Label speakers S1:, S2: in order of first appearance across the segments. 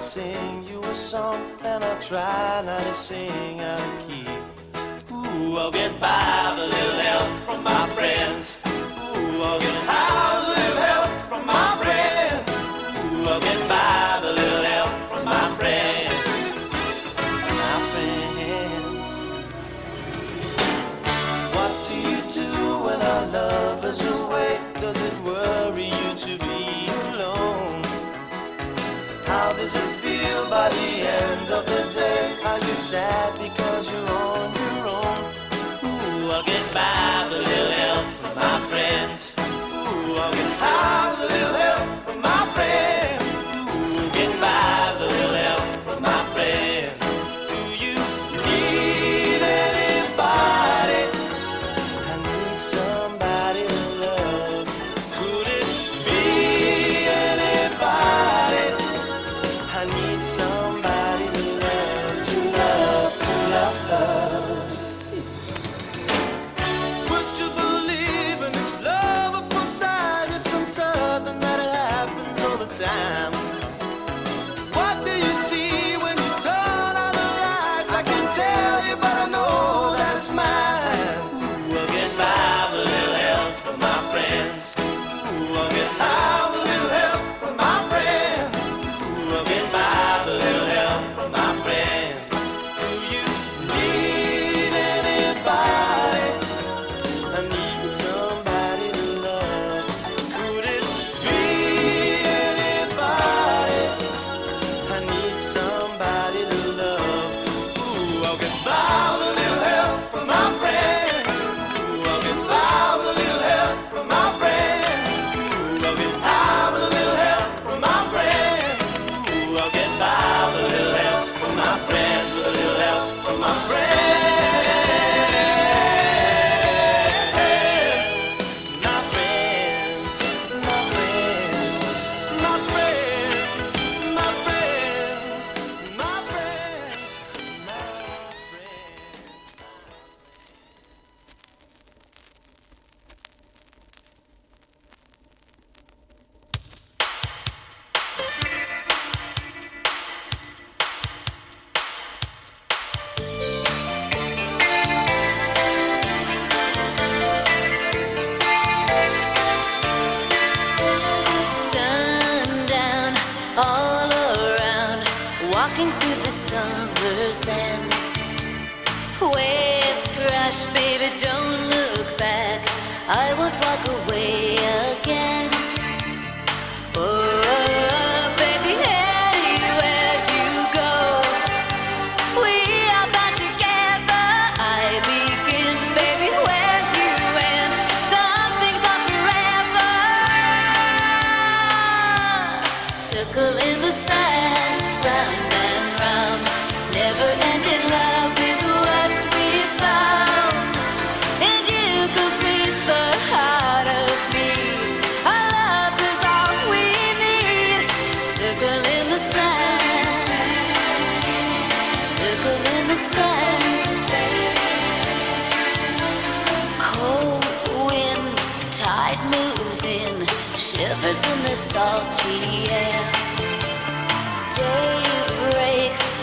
S1: Sing you a song and I'll try not to sing out of key. Ooh, I'll get by with a little help from my friends. Ooh, I'll get high with a little help from my friends. Ooh, I'll get by with a little help from my friends. My friends. What do you do when our love is away? Does it worry you to be alone? How does it by the end of the day, are you sad because you're on your own? Ooh, I'll get by with a little help from my friends. Ooh, I'll get high with a little help from my friends. whispers in the
S2: salty air. Day breaks.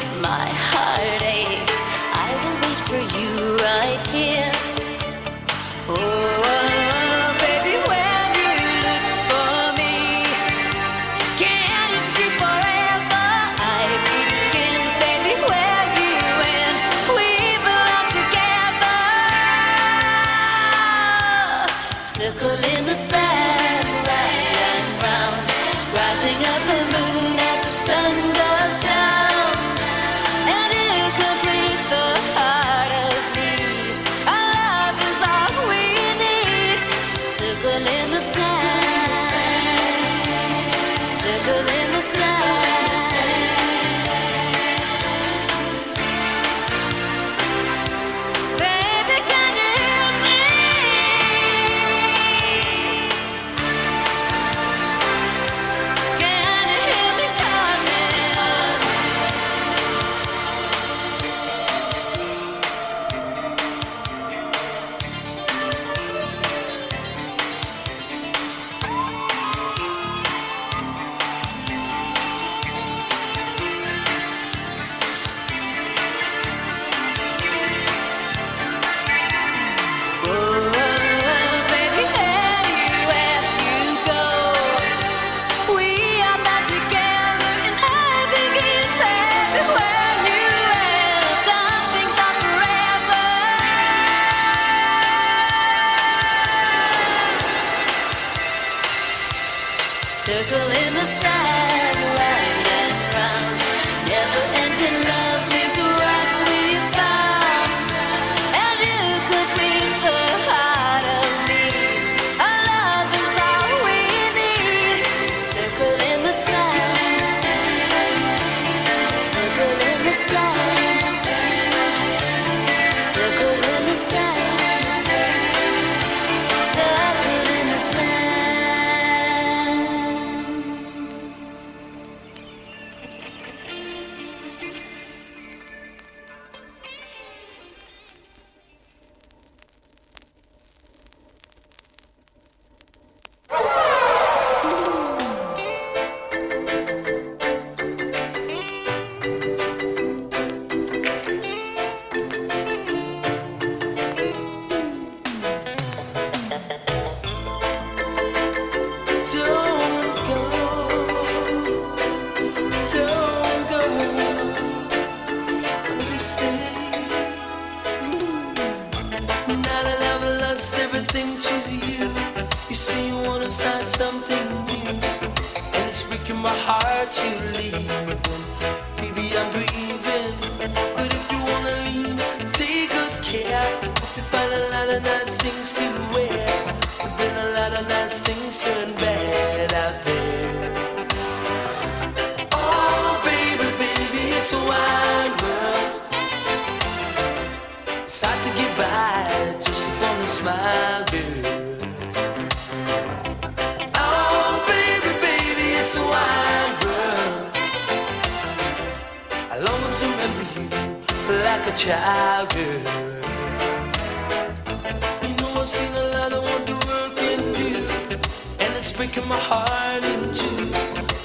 S3: breaking my heart in two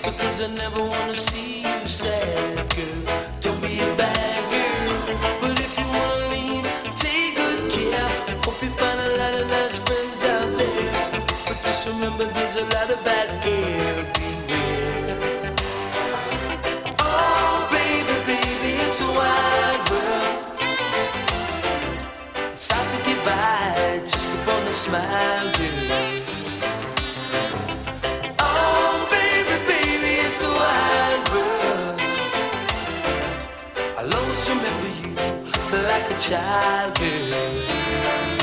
S3: because I never wanna see you sad, girl. Don't be a bad girl, but if you wanna leave, take good care. Hope you find a lot of nice friends out there, but just remember there's a lot of bad everywhere. Oh, baby, baby, it's a wide world. It's hard to get by just upon a smile. like a child do.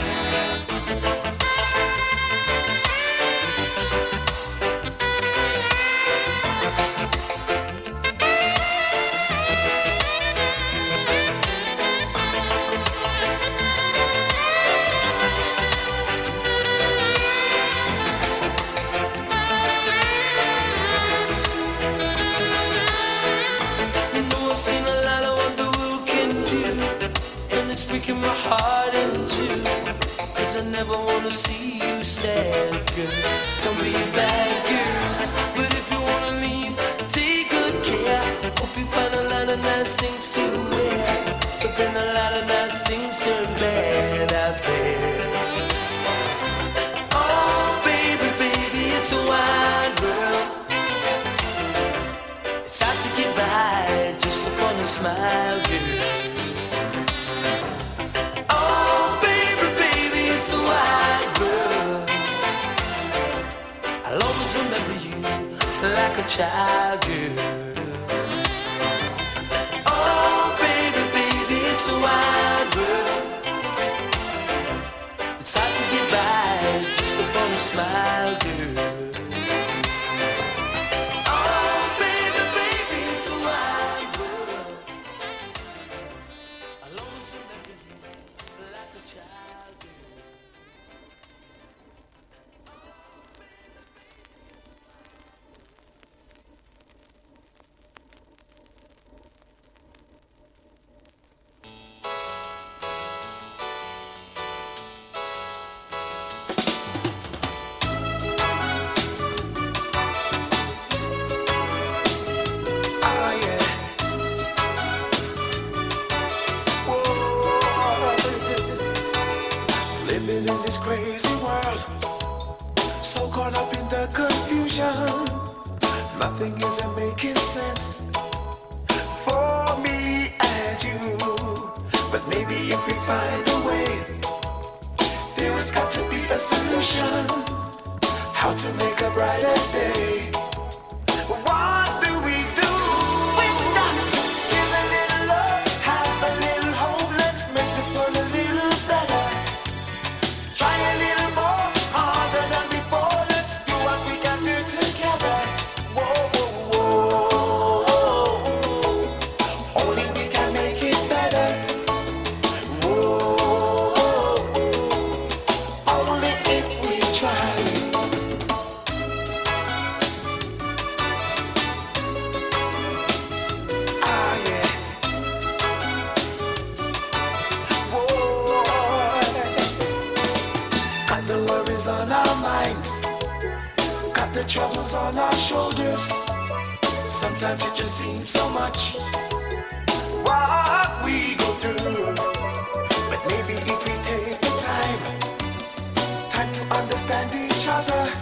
S4: Understand each other,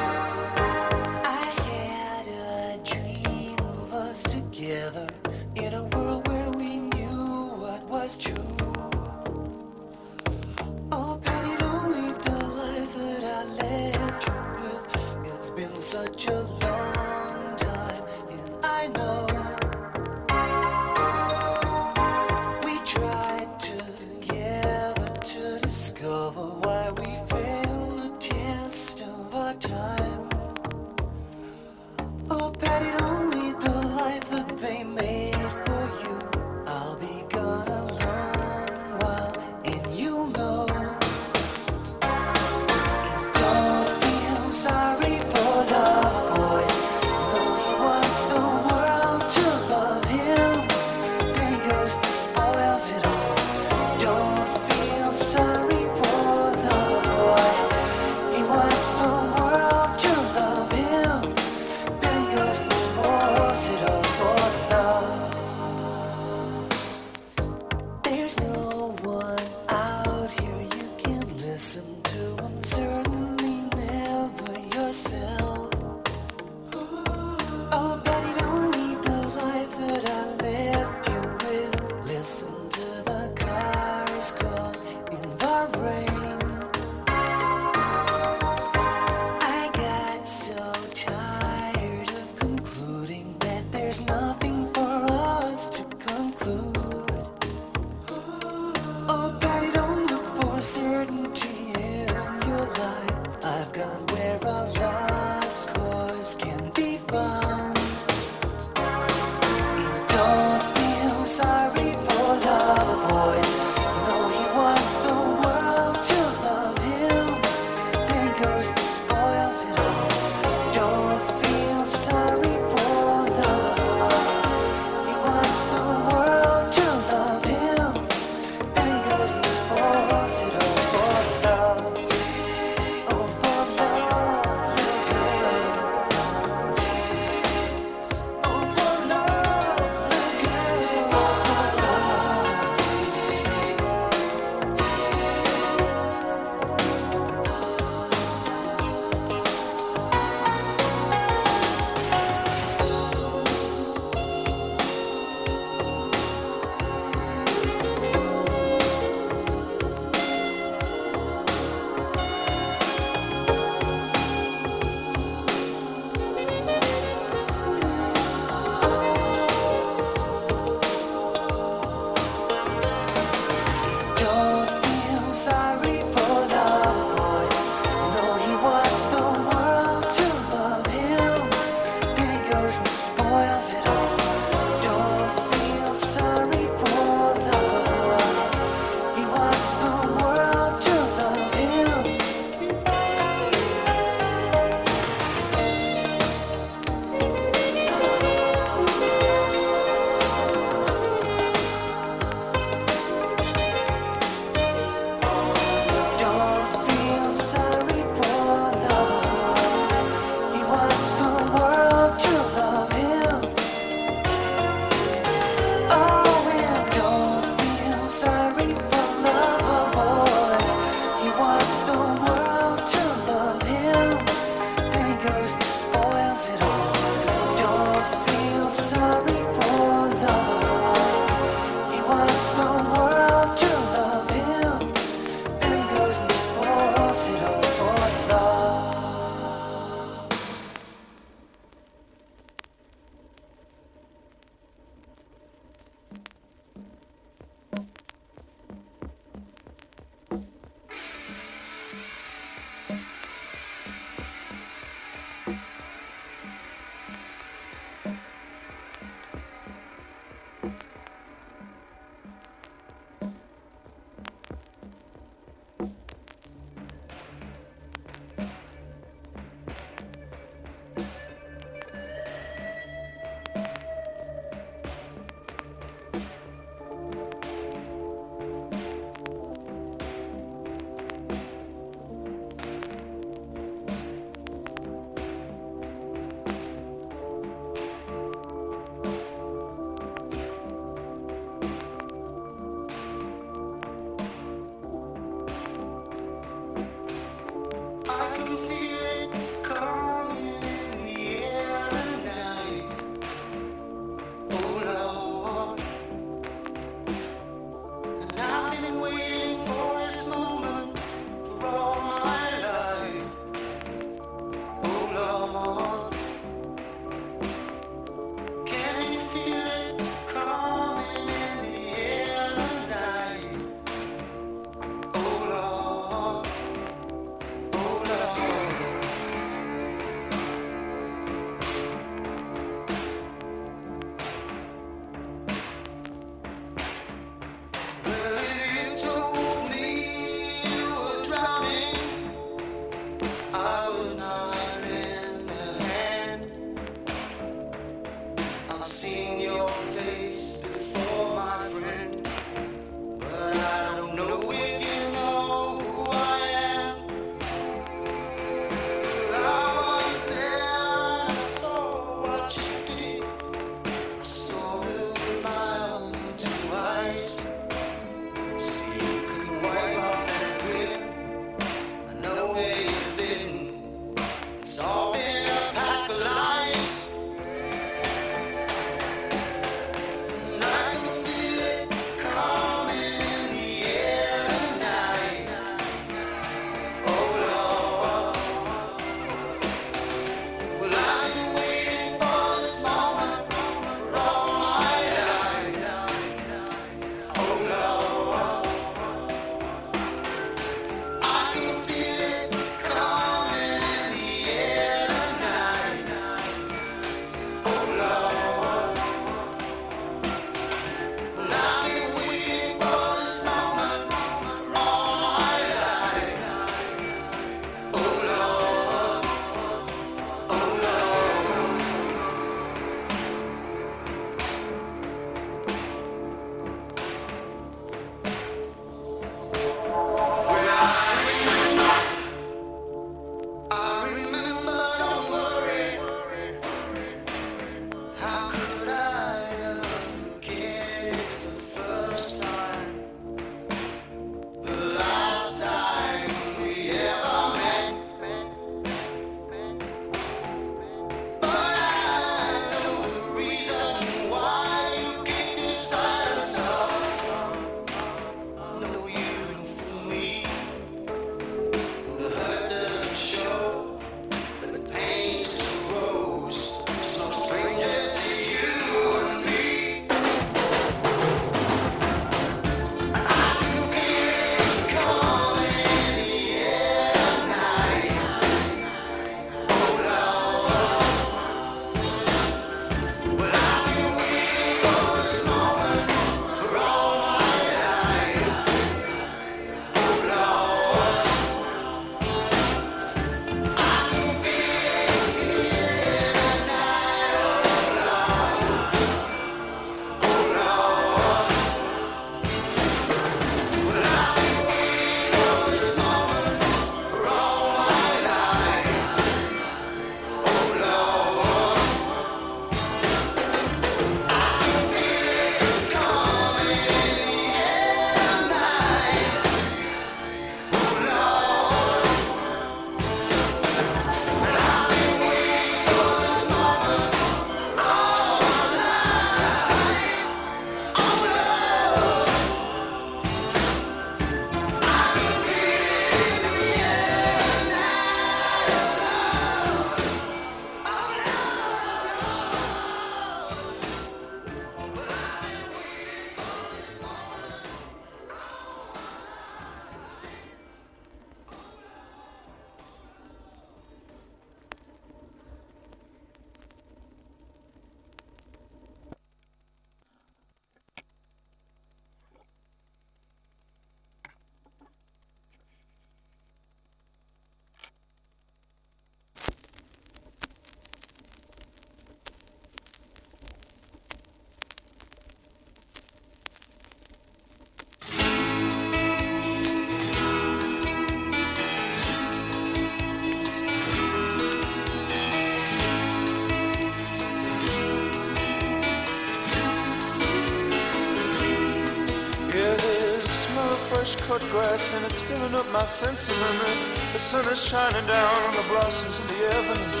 S5: fresh cut grass and it's filling up my senses and the, the sun is shining down on the blossoms in the avenue.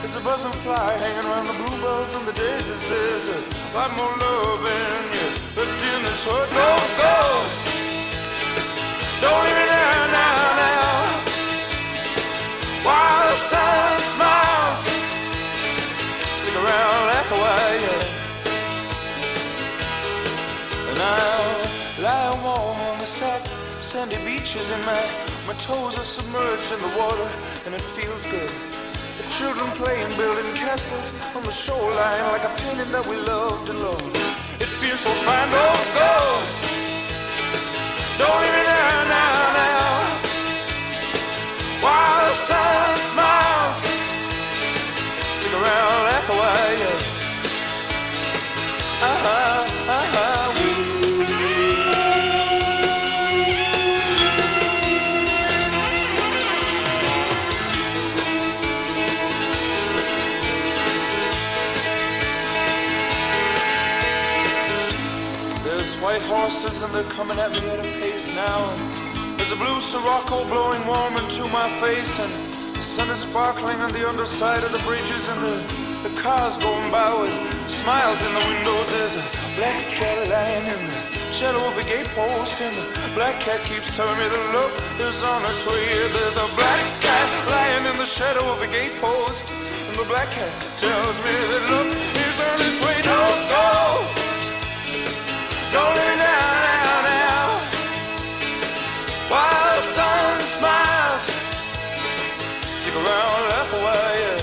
S5: There's a buzzing fly hanging around the bluebells and the daisies. There's a lot more love in you left in this heart. Don't go. Don't leave me there now, now. While the sun smiles, stick around, laugh a while, sandy beaches and my, my toes are submerged in the water and it feels good. The children playing, building castles on the shoreline like a painting that we loved and loved. It feels so fine, don't go. Horses and they're coming at me at a pace now. There's a blue Sirocco blowing warm into my face and the sun is sparkling on the underside of the bridges and the, the cars going by with smiles in the windows. There's a black cat lying in the shadow of a gate post and the black cat keeps telling me the look is on its way. There's a black cat lying in the shadow of a gate post and the black cat tells me that look is on its way. Don't go. Don't stick around, laugh a while, yeah.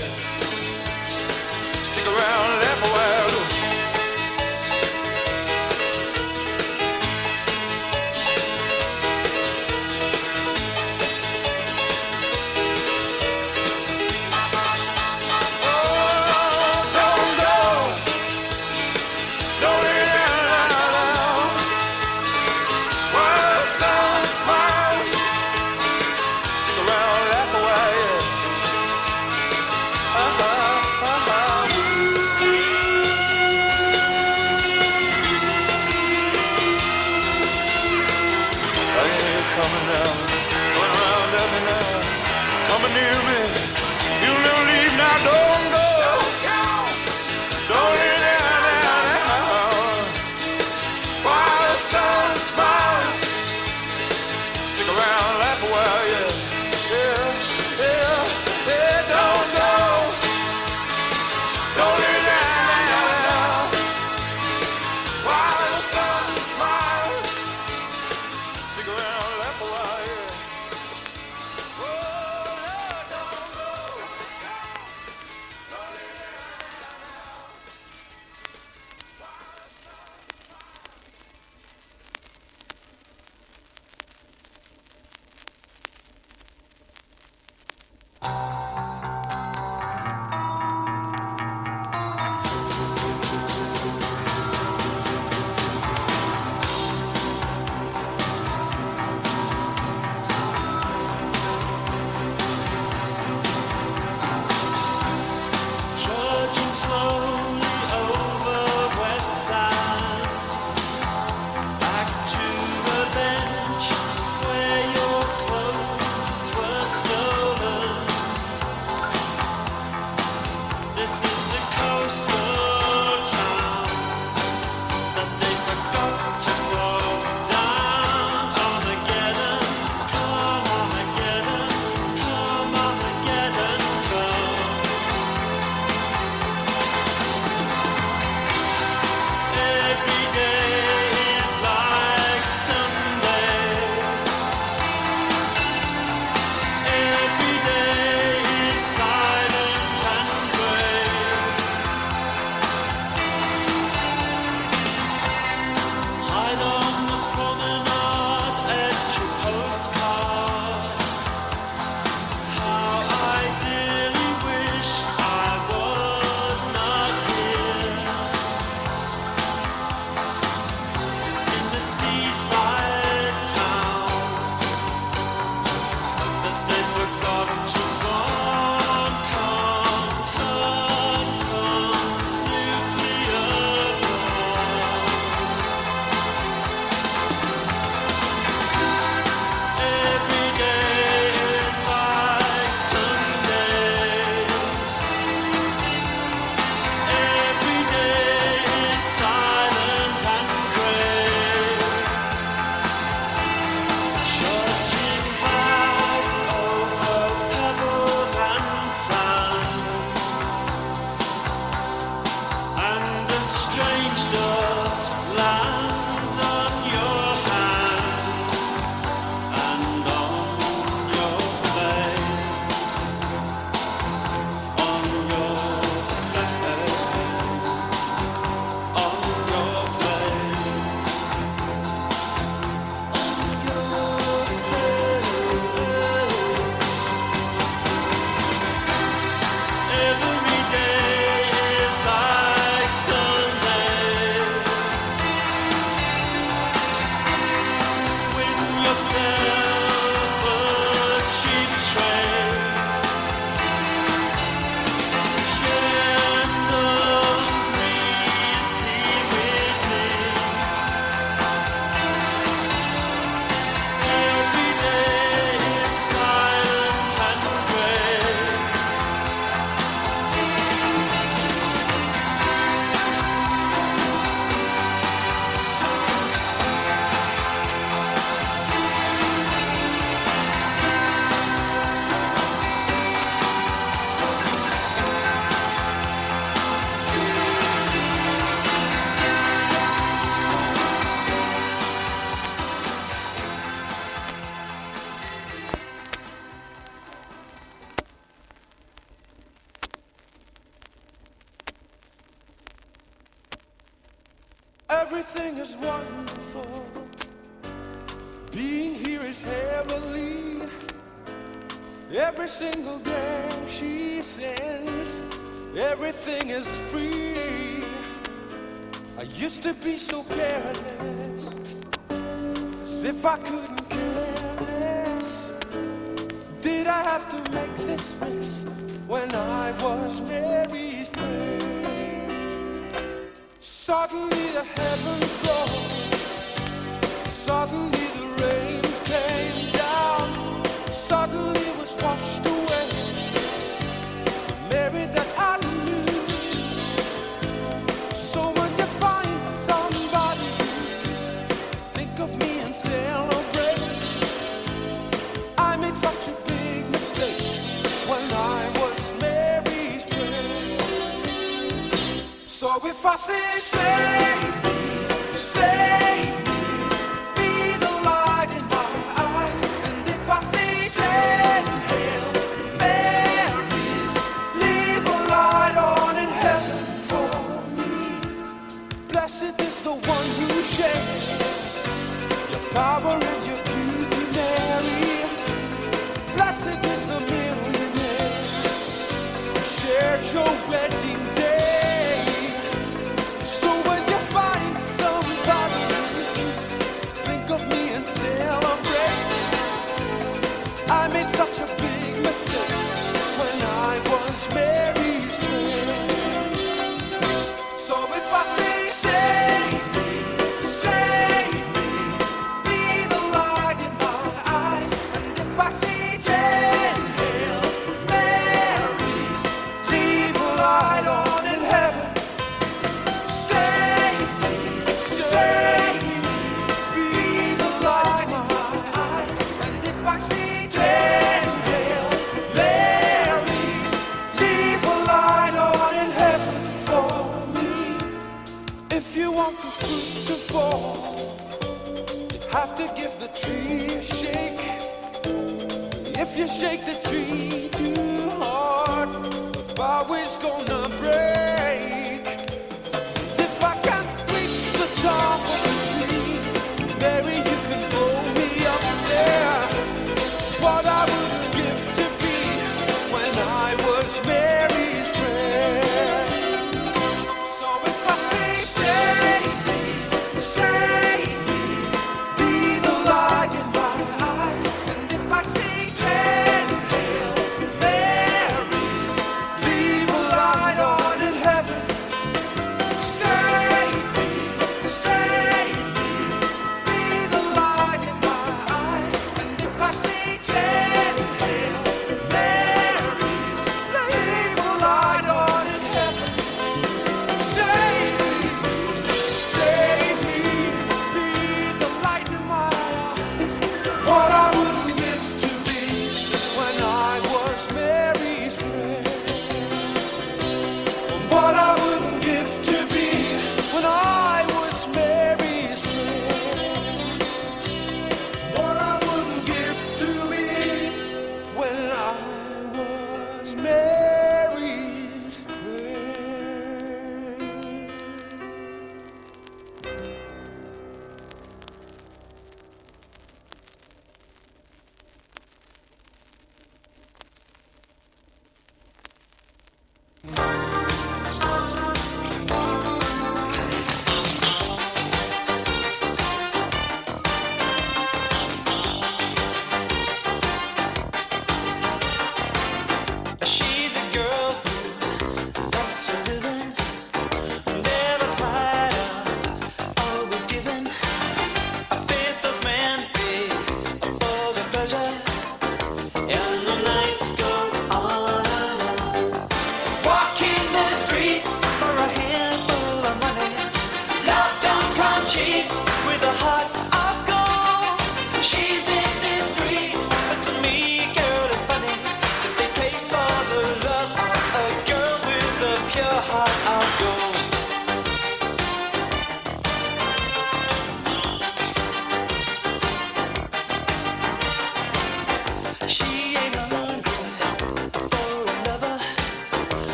S5: Stick around,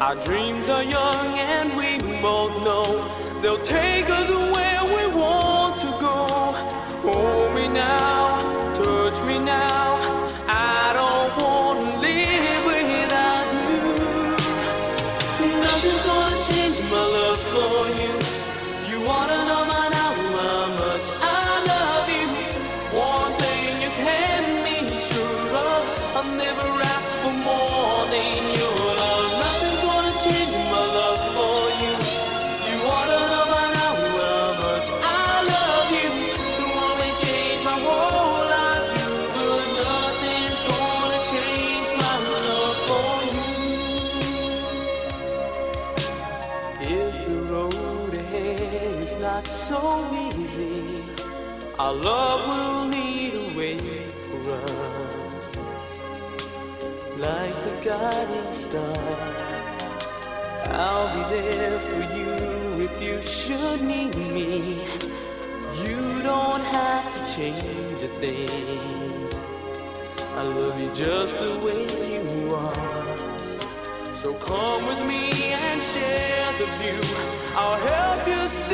S1: Our dreams are young and we both know they'll take us where we want to go. Hold me now. thing. I love you
S6: just the way you are. So come with me and share the view. I'll help you.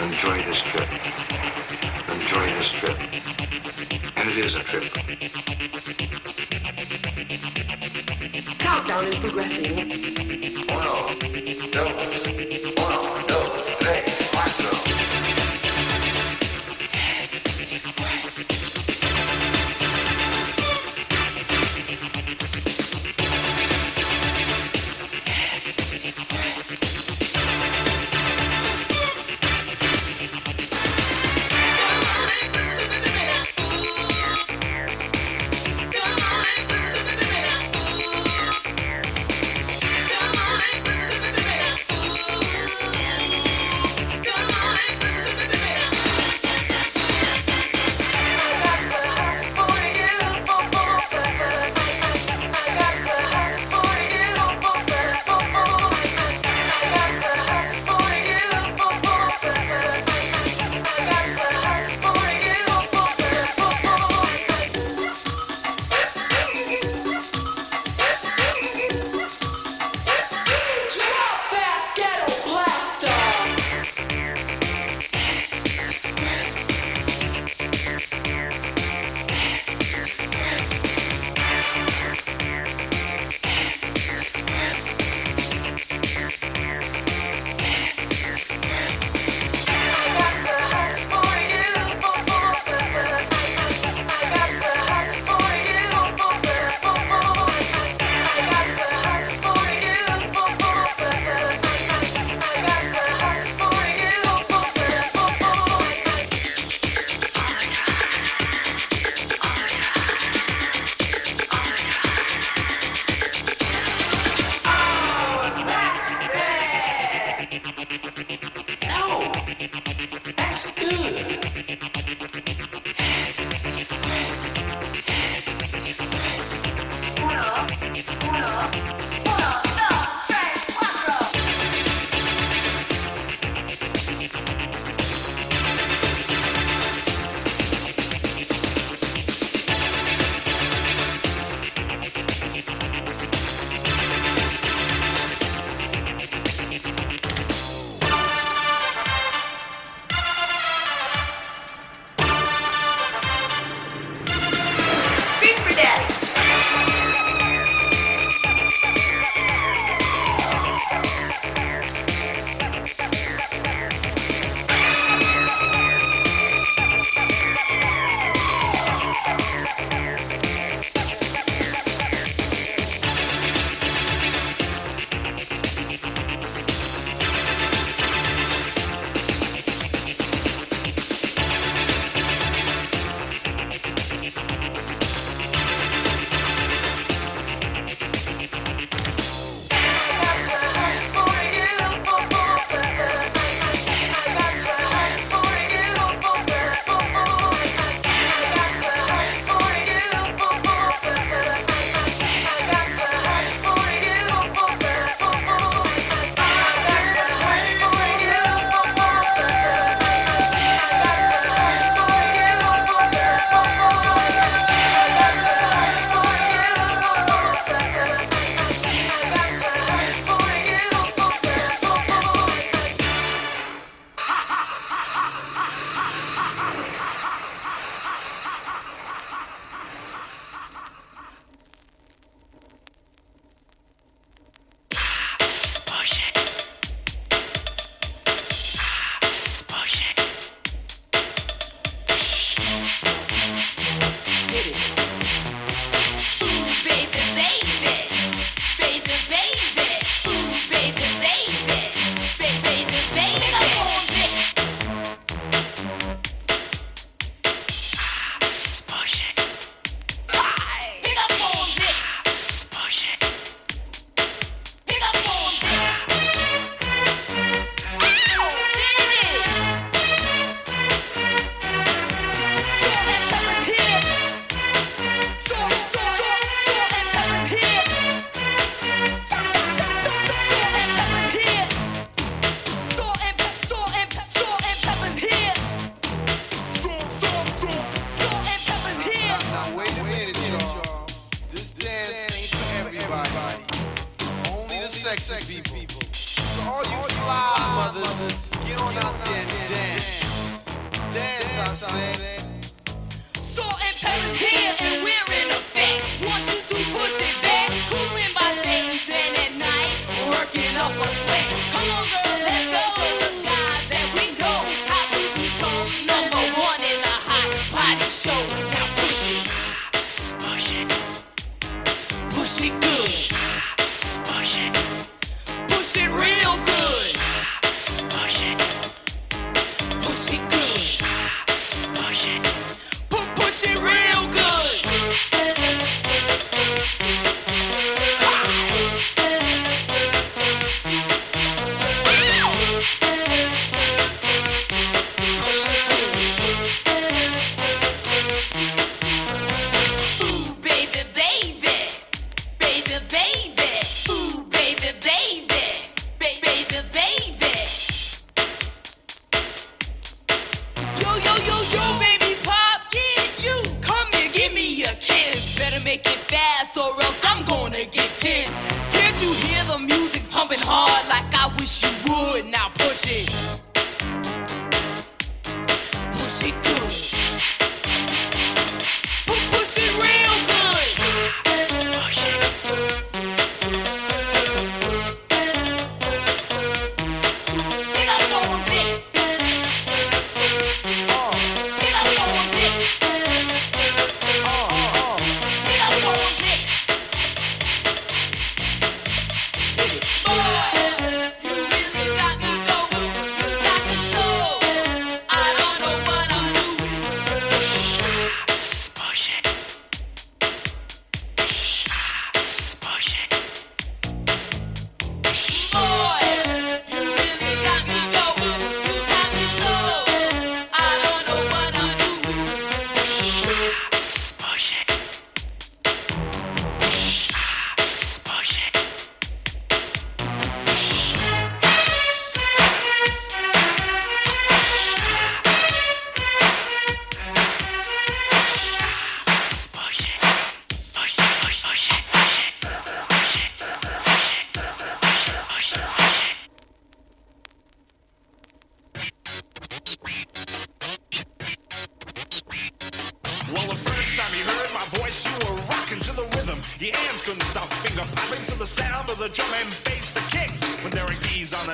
S7: Enjoy this trip. Enjoy this trip. And it is a trip.
S8: Countdown is progressing.
S6: Wow. That
S9: was.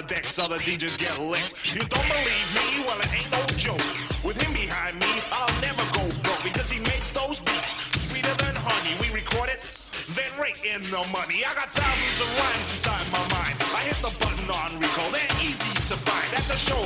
S9: decks, other DJs get licked. You don't believe me? Well, it ain't no joke. With him behind me, I'll never go broke because he makes those beats sweeter than honey. We record it, then rate in the money. I got thousands of rhymes inside my mind. I hit the button on recall, they're easy to find at the show.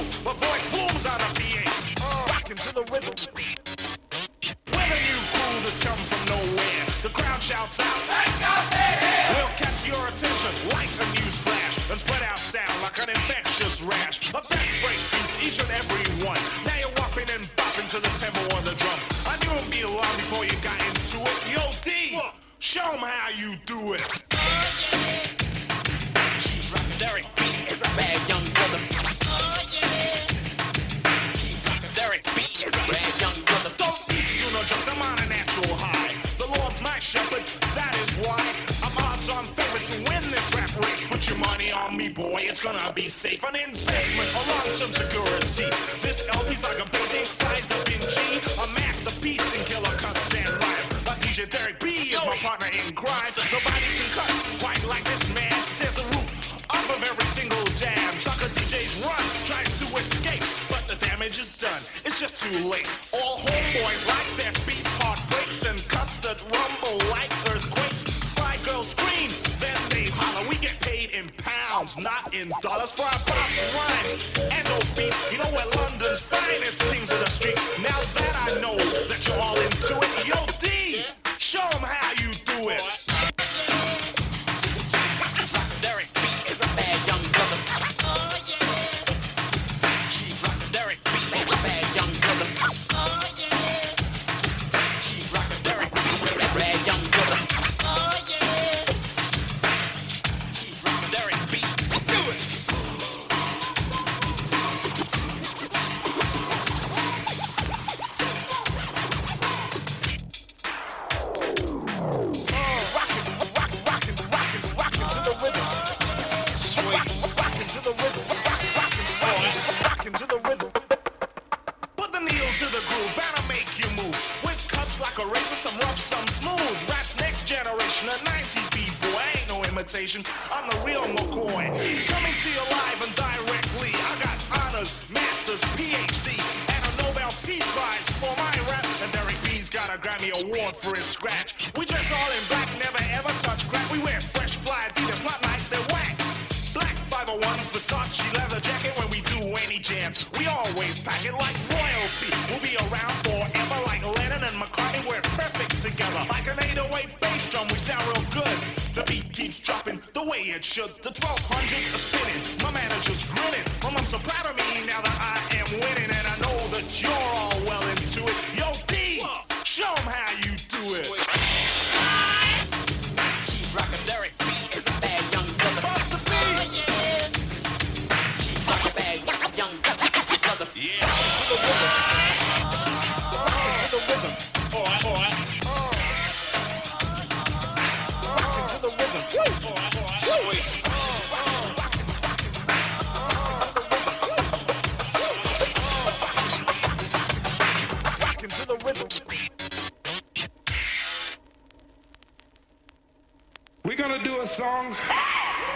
S9: A
S10: song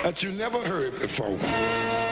S10: that you never heard before.